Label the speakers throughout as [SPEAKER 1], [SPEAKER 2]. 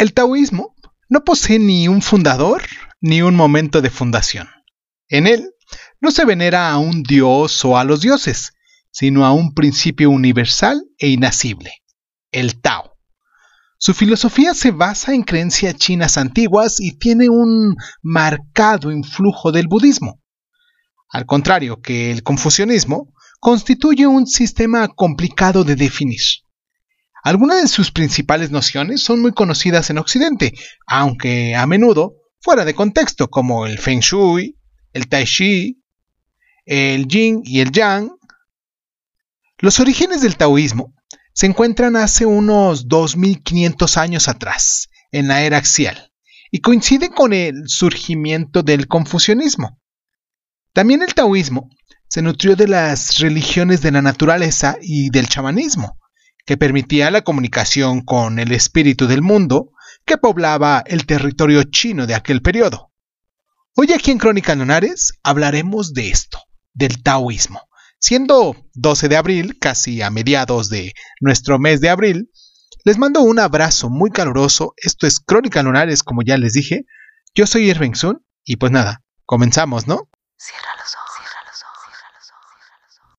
[SPEAKER 1] El taoísmo no posee ni un fundador ni un momento de fundación. En él no se venera a un dios o a los dioses, sino a un principio universal e inacible, el Tao. Su filosofía se basa en creencias chinas antiguas y tiene un marcado influjo del budismo. Al contrario que el confucianismo, constituye un sistema complicado de definir. Algunas de sus principales nociones son muy conocidas en Occidente, aunque a menudo fuera de contexto, como el Feng Shui, el Tai Chi, el Yin y el Yang. Los orígenes del taoísmo se encuentran hace unos 2500 años atrás, en la era axial, y coinciden con el surgimiento del confucianismo. También el taoísmo se nutrió de las religiones de la naturaleza y del chamanismo, que permitía la comunicación con el espíritu del mundo que poblaba el territorio chino de aquel periodo. Hoy aquí en Crónica Lunares hablaremos de esto, del taoísmo. Siendo 12 de abril, casi a mediados de nuestro mes de abril, les mando un abrazo muy caluroso. Esto es Crónica Lunares, como ya les dije. Yo soy Irving Sun y pues nada, comenzamos, ¿no? Cierra los ojos, cierra los ojos, cierra los ojos,
[SPEAKER 2] cierra los ojos.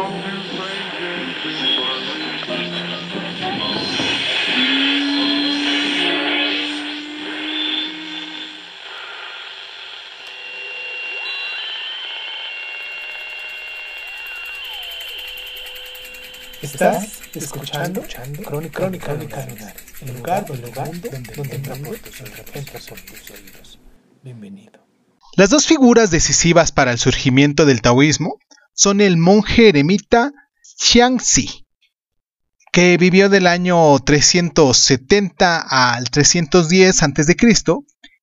[SPEAKER 3] Escuchando, Crónica, Crónica, Crónica el lugar, el lugar donde, donde entra por tus oídos. Bienvenido.
[SPEAKER 1] Las dos figuras decisivas para el surgimiento del taoísmo son el monje eremita Xiangxi, que vivió del año 370 al 310 a.C.,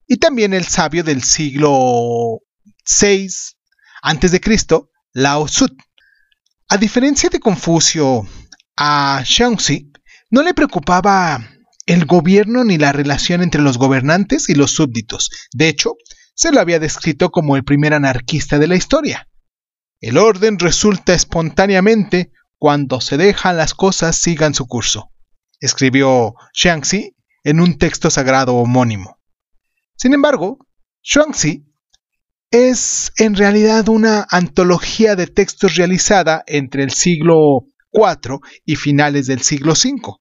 [SPEAKER 1] y también el sabio del siglo VI a.C., Lao Tzu. A diferencia de Confucio, a Xiangxi no le preocupaba el gobierno ni la relación entre los gobernantes y los súbditos. De hecho, se lo había descrito como el primer anarquista de la historia. El orden resulta espontáneamente cuando se dejan las cosas sigan su curso, escribió Xiangxi en un texto sagrado homónimo. Sin embargo, Xuanxi es en realidad una antología de textos realizada entre el siglo IV y finales del siglo V.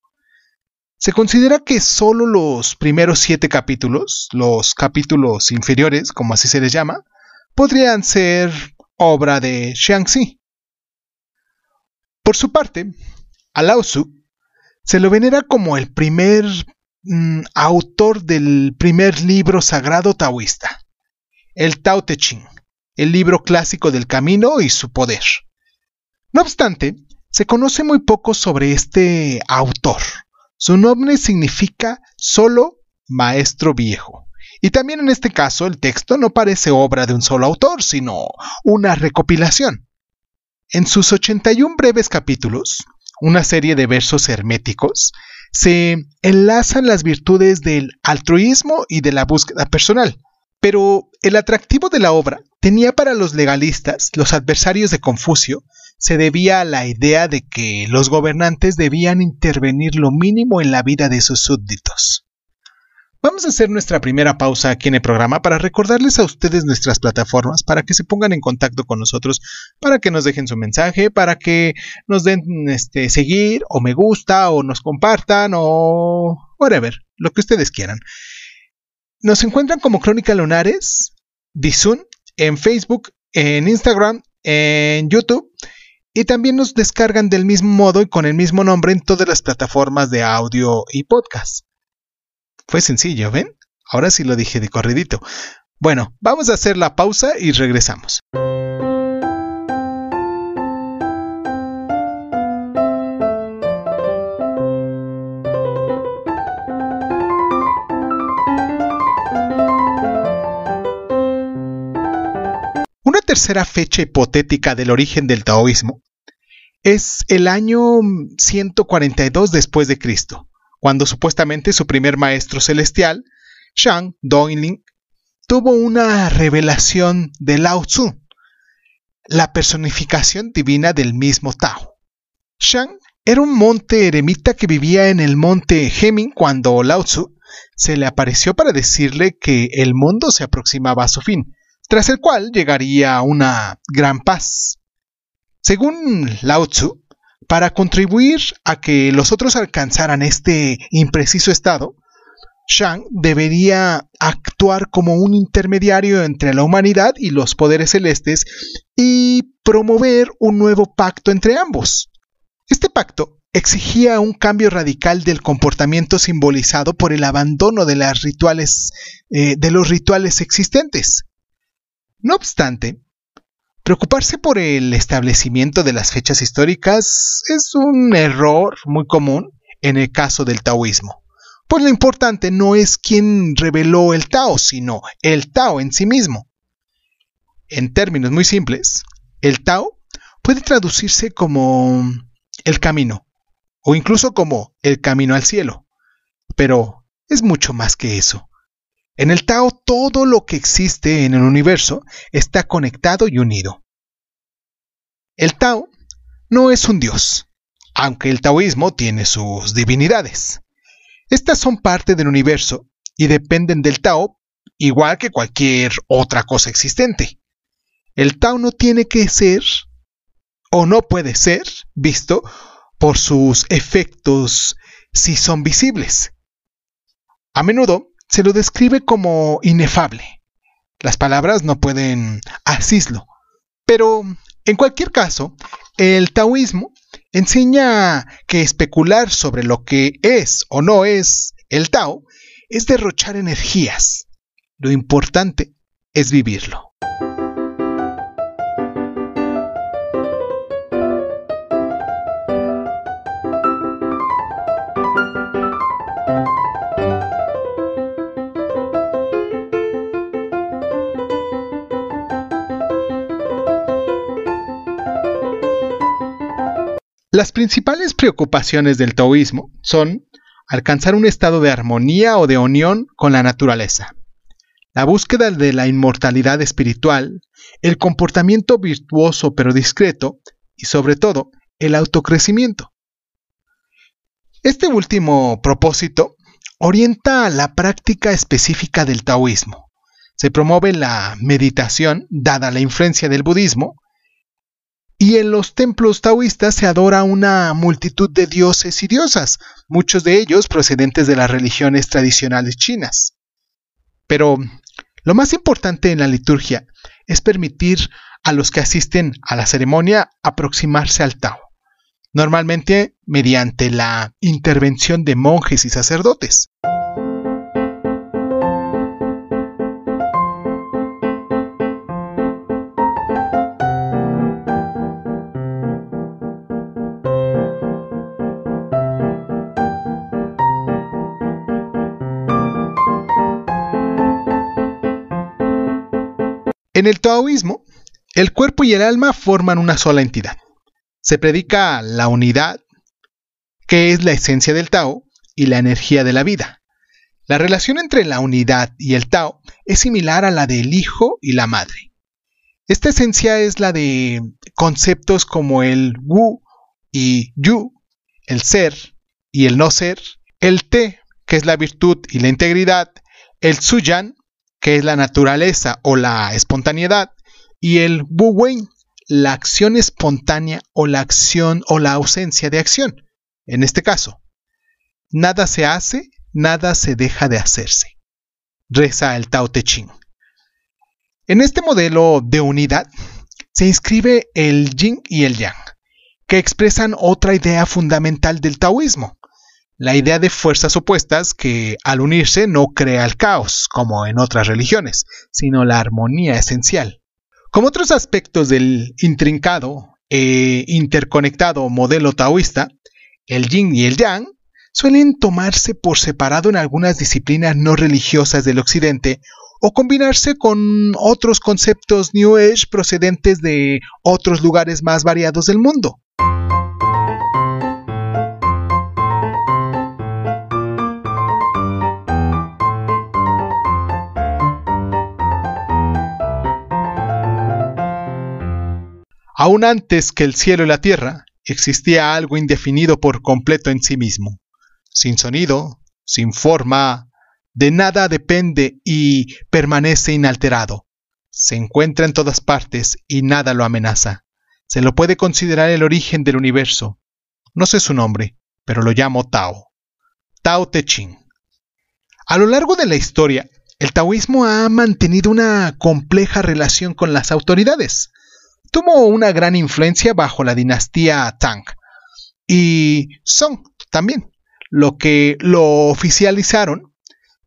[SPEAKER 1] Se considera que solo los primeros siete capítulos, los capítulos inferiores, como así se les llama, podrían ser obra de Xiangxi. Por su parte, a Lao Tzu se lo venera como el primer mm, autor del primer libro sagrado taoísta el Tao Te Ching, el libro clásico del camino y su poder. No obstante, se conoce muy poco sobre este autor. Su nombre significa solo maestro viejo. Y también en este caso el texto no parece obra de un solo autor, sino una recopilación. En sus 81 breves capítulos, una serie de versos herméticos, se enlazan las virtudes del altruismo y de la búsqueda personal, pero el atractivo de la obra tenía para los legalistas, los adversarios de Confucio, se debía a la idea de que los gobernantes debían intervenir lo mínimo en la vida de sus súbditos. Vamos a hacer nuestra primera pausa aquí en el programa para recordarles a ustedes nuestras plataformas para que se pongan en contacto con nosotros, para que nos dejen su mensaje, para que nos den este seguir o me gusta o nos compartan o whatever, lo que ustedes quieran. Nos encuentran como Crónica Lunares, Dizun, en Facebook, en Instagram, en YouTube. Y también nos descargan del mismo modo y con el mismo nombre en todas las plataformas de audio y podcast. Fue sencillo, ¿ven? Ahora sí lo dije de corridito. Bueno, vamos a hacer la pausa y regresamos. tercera fecha hipotética del origen del taoísmo es el año 142 después de Cristo, cuando supuestamente su primer maestro celestial, Shang Doinling, tuvo una revelación de Lao Tzu, la personificación divina del mismo Tao. Shang era un monte eremita que vivía en el monte Heming cuando Lao Tzu se le apareció para decirle que el mundo se aproximaba a su fin, tras el cual llegaría una gran paz. Según Lao Tzu, para contribuir a que los otros alcanzaran este impreciso estado, Shang debería actuar como un intermediario entre la humanidad y los poderes celestes y promover un nuevo pacto entre ambos. Este pacto exigía un cambio radical del comportamiento simbolizado por el abandono de, las rituales, eh, de los rituales existentes. No obstante, preocuparse por el establecimiento de las fechas históricas es un error muy común en el caso del taoísmo. Pues lo importante no es quién reveló el Tao, sino el Tao en sí mismo. En términos muy simples, el Tao puede traducirse como el camino, o incluso como el camino al cielo, pero es mucho más que eso. En el Tao todo lo que existe en el universo está conectado y unido. El Tao no es un dios, aunque el taoísmo tiene sus divinidades. Estas son parte del universo y dependen del Tao igual que cualquier otra cosa existente. El Tao no tiene que ser o no puede ser visto por sus efectos si son visibles. A menudo se lo describe como inefable. Las palabras no pueden asislo. Pero, en cualquier caso, el taoísmo enseña que especular sobre lo que es o no es el Tao es derrochar energías. Lo importante es vivirlo. Las principales preocupaciones del taoísmo son alcanzar un estado de armonía o de unión con la naturaleza, la búsqueda de la inmortalidad espiritual, el comportamiento virtuoso pero discreto y sobre todo el autocrecimiento. Este último propósito orienta la práctica específica del taoísmo. Se promueve la meditación, dada la influencia del budismo, y en los templos taoístas se adora una multitud de dioses y diosas, muchos de ellos procedentes de las religiones tradicionales chinas. Pero lo más importante en la liturgia es permitir a los que asisten a la ceremonia aproximarse al Tao, normalmente mediante la intervención de monjes y sacerdotes. En el taoísmo, el cuerpo y el alma forman una sola entidad. Se predica la unidad, que es la esencia del Tao, y la energía de la vida. La relación entre la unidad y el Tao es similar a la del hijo y la madre. Esta esencia es la de conceptos como el Wu y Yu, el ser y el no ser, el Te, que es la virtud y la integridad, el Suyan, que es la naturaleza o la espontaneidad, y el Wu Wei, la acción espontánea o la acción o la ausencia de acción. En este caso, nada se hace, nada se deja de hacerse. Reza el Tao Te Ching. En este modelo de unidad se inscribe el yin y el yang, que expresan otra idea fundamental del taoísmo, la idea de fuerzas opuestas que al unirse no crea el caos, como en otras religiones, sino la armonía esencial. Como otros aspectos del intrincado e interconectado modelo taoísta, el yin y el yang suelen tomarse por separado en algunas disciplinas no religiosas del occidente o combinarse con otros conceptos New Age procedentes de otros lugares más variados del mundo. Aún antes que el cielo y la tierra, existía algo indefinido por completo en sí mismo, sin sonido, sin forma, de nada depende y permanece inalterado. Se encuentra en todas partes y nada lo amenaza. Se lo puede considerar el origen del universo. No sé su nombre, pero lo llamo Tao. Tao Te Ching. A lo largo de la historia, el taoísmo ha mantenido una compleja relación con las autoridades. Tuvo una gran influencia bajo la dinastía Tang y Song también, lo que lo oficializaron,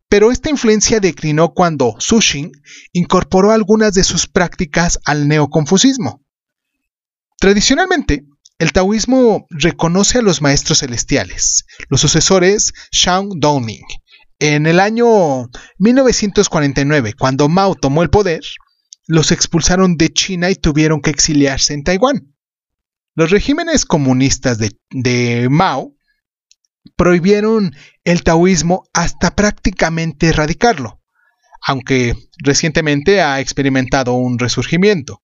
[SPEAKER 1] pero esta influencia declinó cuando Xing incorporó algunas de sus prácticas al neoconfucismo. Tradicionalmente, el taoísmo reconoce a los maestros celestiales, los sucesores Shang Dongning. En el año 1949, cuando Mao tomó el poder, los expulsaron de China y tuvieron que exiliarse en Taiwán. Los regímenes comunistas de, de Mao prohibieron el taoísmo hasta prácticamente erradicarlo, aunque recientemente ha experimentado un resurgimiento.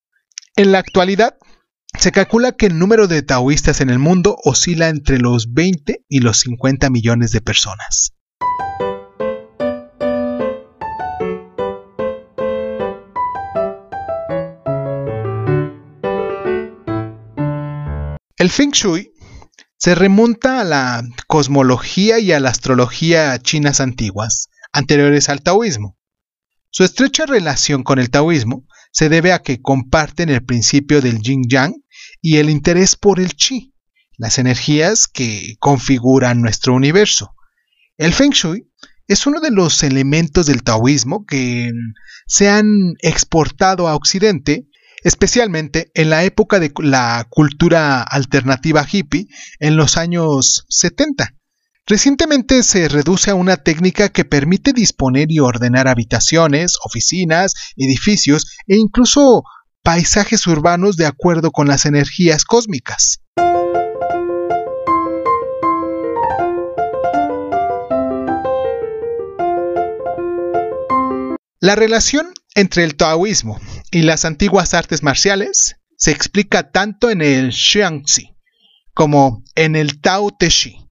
[SPEAKER 1] En la actualidad, se calcula que el número de taoístas en el mundo oscila entre los 20 y los 50 millones de personas. El Feng Shui se remonta a la cosmología y a la astrología chinas antiguas, anteriores al taoísmo. Su estrecha relación con el taoísmo se debe a que comparten el principio del yin yang y el interés por el chi, las energías que configuran nuestro universo. El feng shui es uno de los elementos del taoísmo que se han exportado a Occidente especialmente en la época de la cultura alternativa hippie en los años 70. Recientemente se reduce a una técnica que permite disponer y ordenar habitaciones, oficinas, edificios e incluso paisajes urbanos de acuerdo con las energías cósmicas. La relación entre el taoísmo y las antiguas artes marciales se explica tanto en el Xiangxi como en el Tao Te Chi.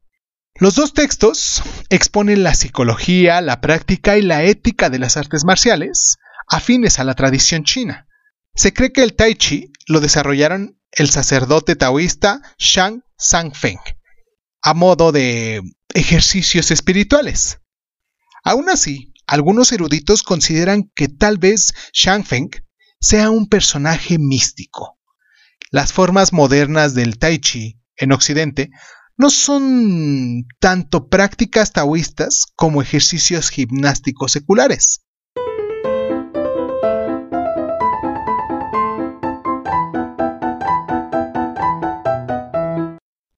[SPEAKER 1] Los dos textos exponen la psicología, la práctica y la ética de las artes marciales afines a la tradición china. Se cree que el Tai Chi lo desarrollaron el sacerdote taoísta Shang Sangfeng a modo de ejercicios espirituales. Aún así, algunos eruditos consideran que tal vez Shang Feng sea un personaje místico. Las formas modernas del Tai Chi en Occidente no son tanto prácticas taoístas como ejercicios gimnásticos seculares.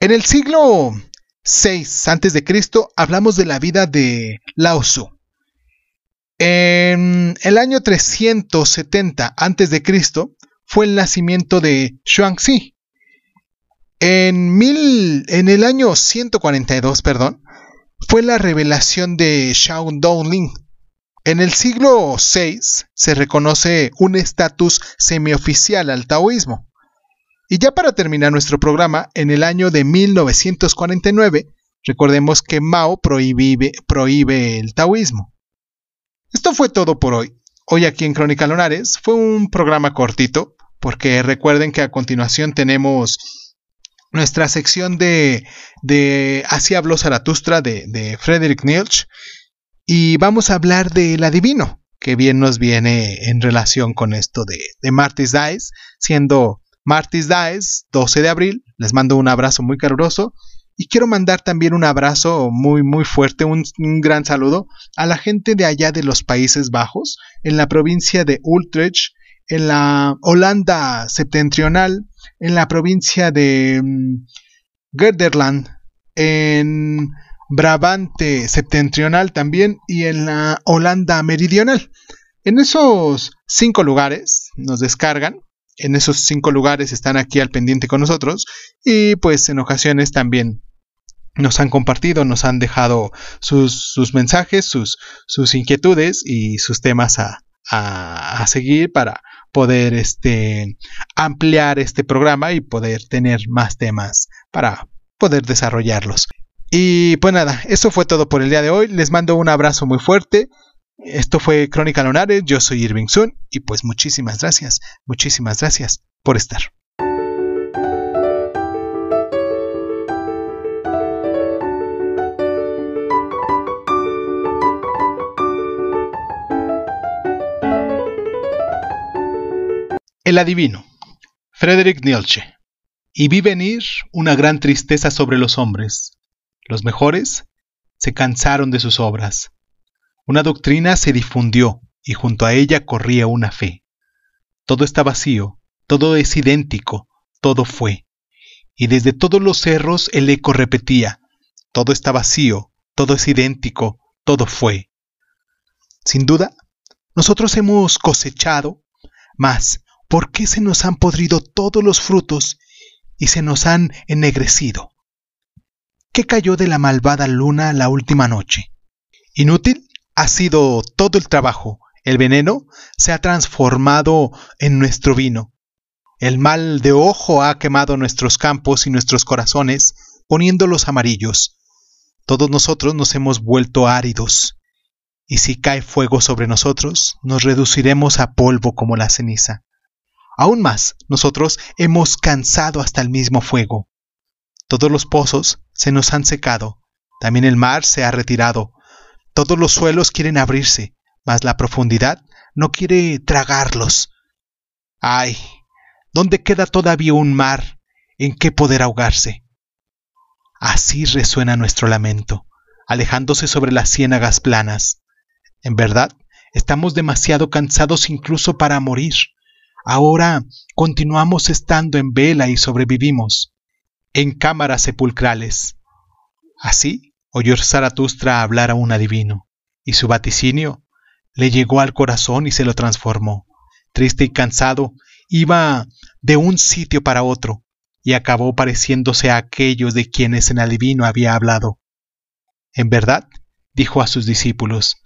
[SPEAKER 1] En el siglo VI a.C. hablamos de la vida de Lao Tzu. En el año 370 a.C. fue el nacimiento de Xuanxi. En, el año 142, perdón, fue la revelación de Shao Dongling. En el siglo VI se reconoce un estatus semioficial al taoísmo. Y ya para terminar nuestro programa, en el año de 1949, recordemos que Mao prohíbe el taoísmo. Esto fue todo por hoy. Hoy aquí en Crónica Lunares fue un programa cortito, porque recuerden que a continuación tenemos nuestra sección de, de Así habló Zaratustra de, de Frederick Nietzsche y vamos a hablar del adivino, que bien nos viene en relación con esto de, de Martis Dice, siendo Martis Dice 12 de abril. Les mando un abrazo muy caluroso y quiero mandar también un abrazo muy, muy fuerte, un, gran saludo a la gente de allá de los Países Bajos, en la provincia de Utrecht, en la Holanda septentrional, en la provincia de um, en Brabante septentrional también y en la Holanda meridional. En esos cinco lugares nos descargan, en esos cinco lugares están aquí al pendiente con nosotros y pues en ocasiones también nos han compartido, nos han dejado sus, mensajes, sus, sus, inquietudes y sus temas a, a, seguir para poder este, ampliar este programa y poder tener más temas para poder desarrollarlos. Y pues nada, eso fue todo por el día de hoy. Les mando un abrazo muy fuerte. Esto fue Crónica Lunares, yo soy Irving Sun y pues muchísimas gracias, muchísimas gracias por estar. El adivino, Friedrich Nietzsche. Y vi venir una gran tristeza sobre los hombres. Los mejores se cansaron de sus obras. Una doctrina se difundió y junto a ella corría una fe. Todo está vacío, todo es idéntico, todo fue. Y desde todos los cerros el eco repetía, todo está vacío, todo es idéntico, todo fue. Sin duda, nosotros hemos cosechado, más ¿por qué se nos han podrido todos los frutos y se nos han ennegrecido? ¿Qué cayó de la malvada luna la última noche? Inútil ha sido todo el trabajo. El veneno se ha transformado en nuestro vino. El mal de ojo ha quemado nuestros campos y nuestros corazones, poniéndolos amarillos. Todos nosotros nos hemos vuelto áridos, y si cae fuego sobre nosotros, nos reduciremos a polvo como la ceniza. Aún más, nosotros hemos cansado hasta el mismo fuego. Todos los pozos se nos han secado, también el mar se ha retirado, todos los suelos quieren abrirse, mas la profundidad no quiere tragarlos. ¡Ay! ¿Dónde queda todavía un mar en que poder ahogarse? Así resuena nuestro lamento, alejándose sobre las ciénagas planas. En verdad, estamos demasiado cansados incluso para morir. Ahora continuamos estando en vela y sobrevivimos, en cámaras sepulcrales. Así oyó Zaratustra hablar a un adivino, y su vaticinio le llegó al corazón y se lo transformó. Triste y cansado, iba de un sitio para otro, y acabó pareciéndose a aquellos de quienes el adivino había hablado. En verdad, dijo a sus discípulos,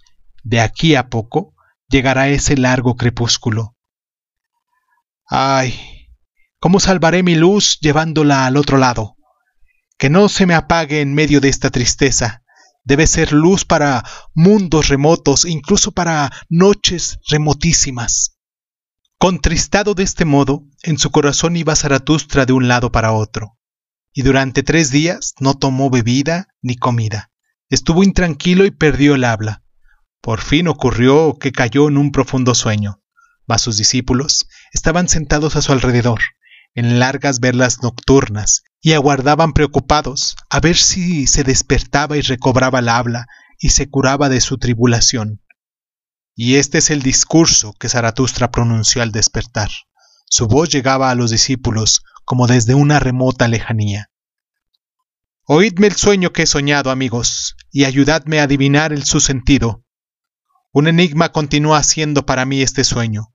[SPEAKER 1] de aquí a poco llegará ese largo crepúsculo, Ay, ¿cómo salvaré mi luz llevándola al otro lado? Que no se me apague en medio de esta tristeza. Debe ser luz para mundos remotos, incluso para noches remotísimas. Contristado de este modo, en su corazón iba Zaratustra de un lado para otro, y durante tres días no tomó bebida ni comida. Estuvo intranquilo y perdió el habla. Por fin ocurrió que cayó en un profundo sueño mas sus discípulos estaban sentados a su alrededor, en largas velas nocturnas, y aguardaban preocupados a ver si se despertaba y recobraba la habla y se curaba de su tribulación. Y este es el discurso que Zaratustra pronunció al despertar. Su voz llegaba a los discípulos como desde una remota lejanía. Oídme el sueño que he soñado, amigos, y ayudadme a adivinar el su sentido. Un enigma continúa siendo para mí este sueño.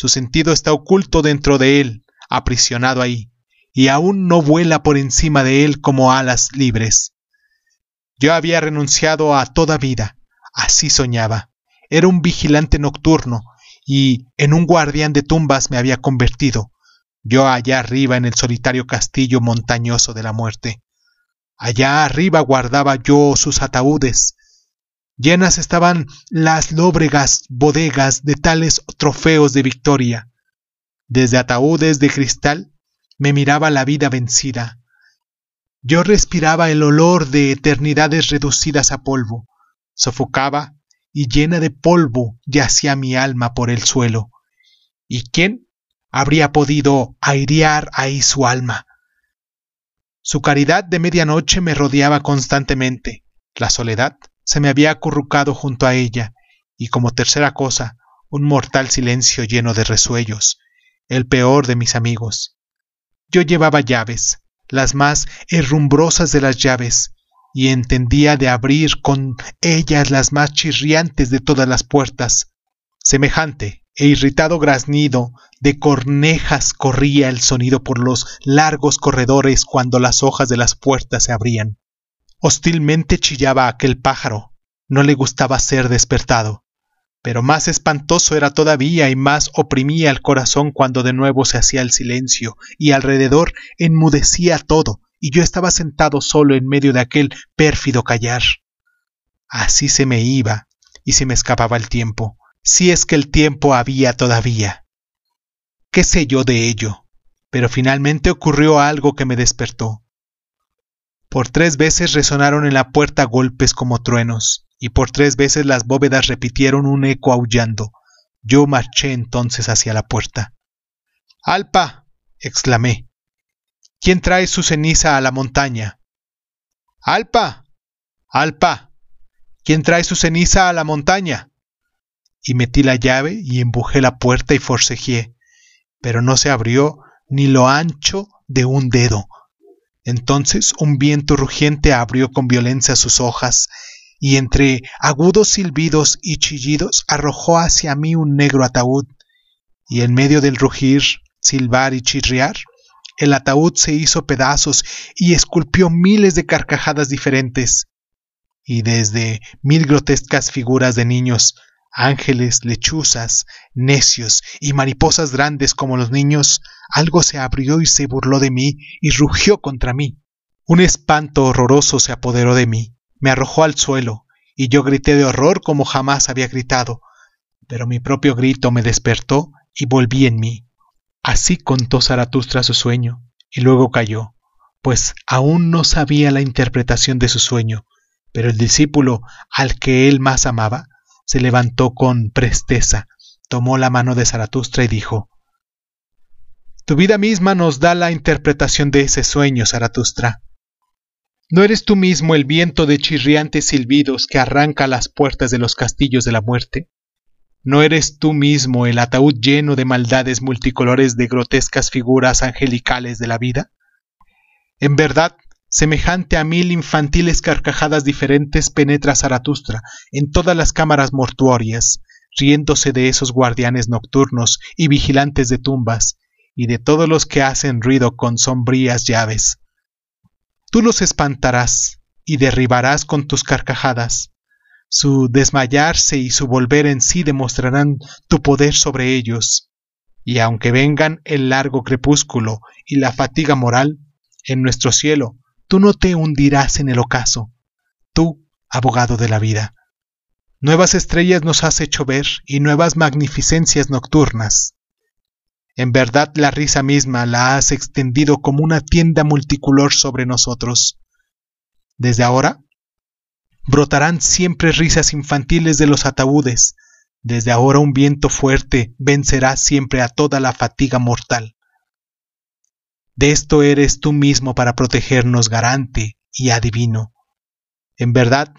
[SPEAKER 1] Su sentido está oculto dentro de él, aprisionado ahí, y aún no vuela por encima de él como alas libres. Yo había renunciado a toda vida, así soñaba. Era un vigilante nocturno, y en un guardián de tumbas me había convertido, yo allá arriba en el solitario castillo montañoso de la muerte. Allá arriba guardaba yo sus ataúdes, Llenas estaban las lóbregas bodegas de tales trofeos de victoria. Desde ataúdes de cristal me miraba la vida vencida. Yo respiraba el olor de eternidades reducidas a polvo, sofocaba y llena de polvo yacía mi alma por el suelo. ¿Y quién habría podido airear ahí su alma? Su caridad de medianoche me rodeaba constantemente. La soledad se me había acurrucado junto a ella, y como tercera cosa, un mortal silencio lleno de resuellos, el peor de mis amigos. Yo llevaba llaves, las más herrumbrosas de las llaves, y entendía de abrir con ellas las más chirriantes de todas las puertas. Semejante e irritado graznido de cornejas corría el sonido por los largos corredores cuando las hojas de las puertas se abrían. Hostilmente chillaba aquel pájaro. No le gustaba ser despertado. Pero más espantoso era todavía y más oprimía el corazón cuando de nuevo se hacía el silencio y alrededor enmudecía todo y yo estaba sentado solo en medio de aquel pérfido callar. Así se me iba y se me escapaba el tiempo, si es que el tiempo había todavía. ¿Qué sé yo de ello? Pero finalmente ocurrió algo que me despertó. Por tres veces resonaron en la puerta golpes como truenos, y por tres veces las bóvedas repitieron un eco aullando. Yo marché entonces hacia la puerta. Alpa. exclamé. ¿Quién trae su ceniza a la montaña? Alpa. Alpa. ¿Quién trae su ceniza a la montaña? Y metí la llave y empujé la puerta y forcejeé, pero no se abrió ni lo ancho de un dedo. Entonces un viento rugiente abrió con violencia sus hojas, y entre agudos silbidos y chillidos arrojó hacia mí un negro ataúd, y en medio del rugir, silbar y chirriar, el ataúd se hizo pedazos y esculpió miles de carcajadas diferentes, y desde mil grotescas figuras de niños, ángeles, lechuzas, necios y mariposas grandes como los niños, algo se abrió y se burló de mí y rugió contra mí. Un espanto horroroso se apoderó de mí, me arrojó al suelo, y yo grité de horror como jamás había gritado, pero mi propio grito me despertó y volví en mí. Así contó Zaratustra su sueño, y luego cayó, pues aún no sabía la interpretación de su sueño, pero el discípulo al que él más amaba se levantó con presteza, tomó la mano de Zaratustra y dijo, Tu vida misma nos da la interpretación de ese sueño, Zaratustra. ¿No eres tú mismo el viento de chirriantes silbidos que arranca las puertas de los castillos de la muerte? ¿No eres tú mismo el ataúd lleno de maldades multicolores de grotescas figuras angelicales de la vida? En verdad, semejante a mil infantiles carcajadas diferentes penetra Zaratustra en todas las cámaras mortuorias, riéndose de esos guardianes nocturnos y vigilantes de tumbas, y de todos los que hacen ruido con sombrías llaves. Tú los espantarás y derribarás con tus carcajadas. Su desmayarse y su volver en sí demostrarán tu poder sobre ellos. Y aunque vengan el largo crepúsculo y la fatiga moral, en nuestro cielo tú no te hundirás en el ocaso, tú, abogado de la vida. Nuevas estrellas nos has hecho ver y nuevas magnificencias nocturnas. En verdad la risa misma la has extendido como una tienda multicolor sobre nosotros. Desde ahora, brotarán siempre risas infantiles de los ataúdes. Desde ahora un viento fuerte vencerá siempre a toda la fatiga mortal. De esto eres tú mismo para protegernos garante y adivino. En verdad,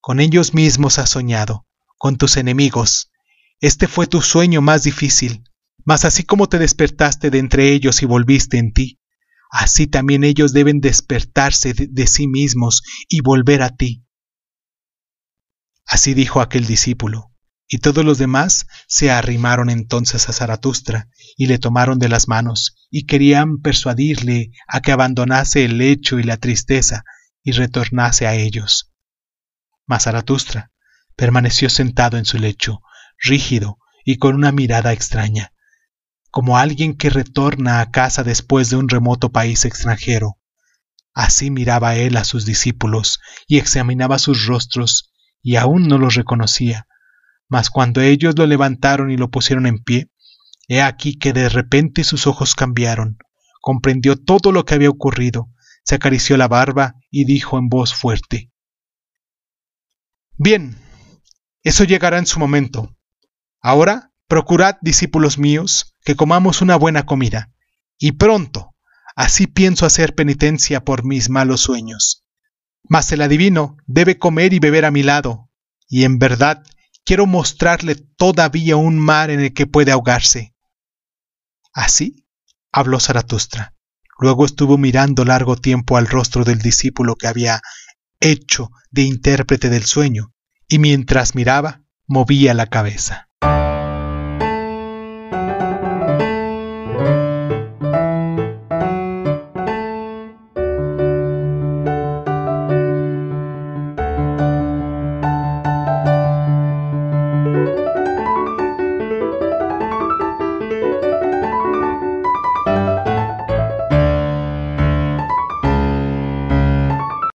[SPEAKER 1] con ellos mismos has soñado, con tus enemigos. Este fue tu sueño más difícil, mas así como te despertaste de entre ellos y volviste en ti, así también ellos deben despertarse de, sí mismos y volver a ti. Así dijo aquel discípulo, y todos los demás se arrimaron entonces a Zaratustra y le tomaron de las manos y querían persuadirle a que abandonase el lecho y la tristeza y retornase a ellos. Mas Zaratustra permaneció sentado en su lecho, rígido y con una mirada extraña, como alguien que retorna a casa después de un remoto país extranjero. Así miraba él a sus discípulos y examinaba sus rostros y aún no los reconocía mas cuando ellos lo levantaron y lo pusieron en pie, he aquí que de repente sus ojos cambiaron, comprendió todo lo que había ocurrido, se acarició la barba y dijo en voz fuerte, Bien, eso llegará en su momento. Ahora, procurad, discípulos míos, que comamos una buena comida, y pronto, así pienso hacer penitencia por mis malos sueños. Mas el adivino debe comer y beber a mi lado, y en verdad quiero mostrarle todavía un mar en el que puede ahogarse. Así habló Zaratustra. Luego estuvo mirando largo tiempo al rostro del discípulo que había hecho de intérprete del sueño, y mientras miraba, movía la cabeza.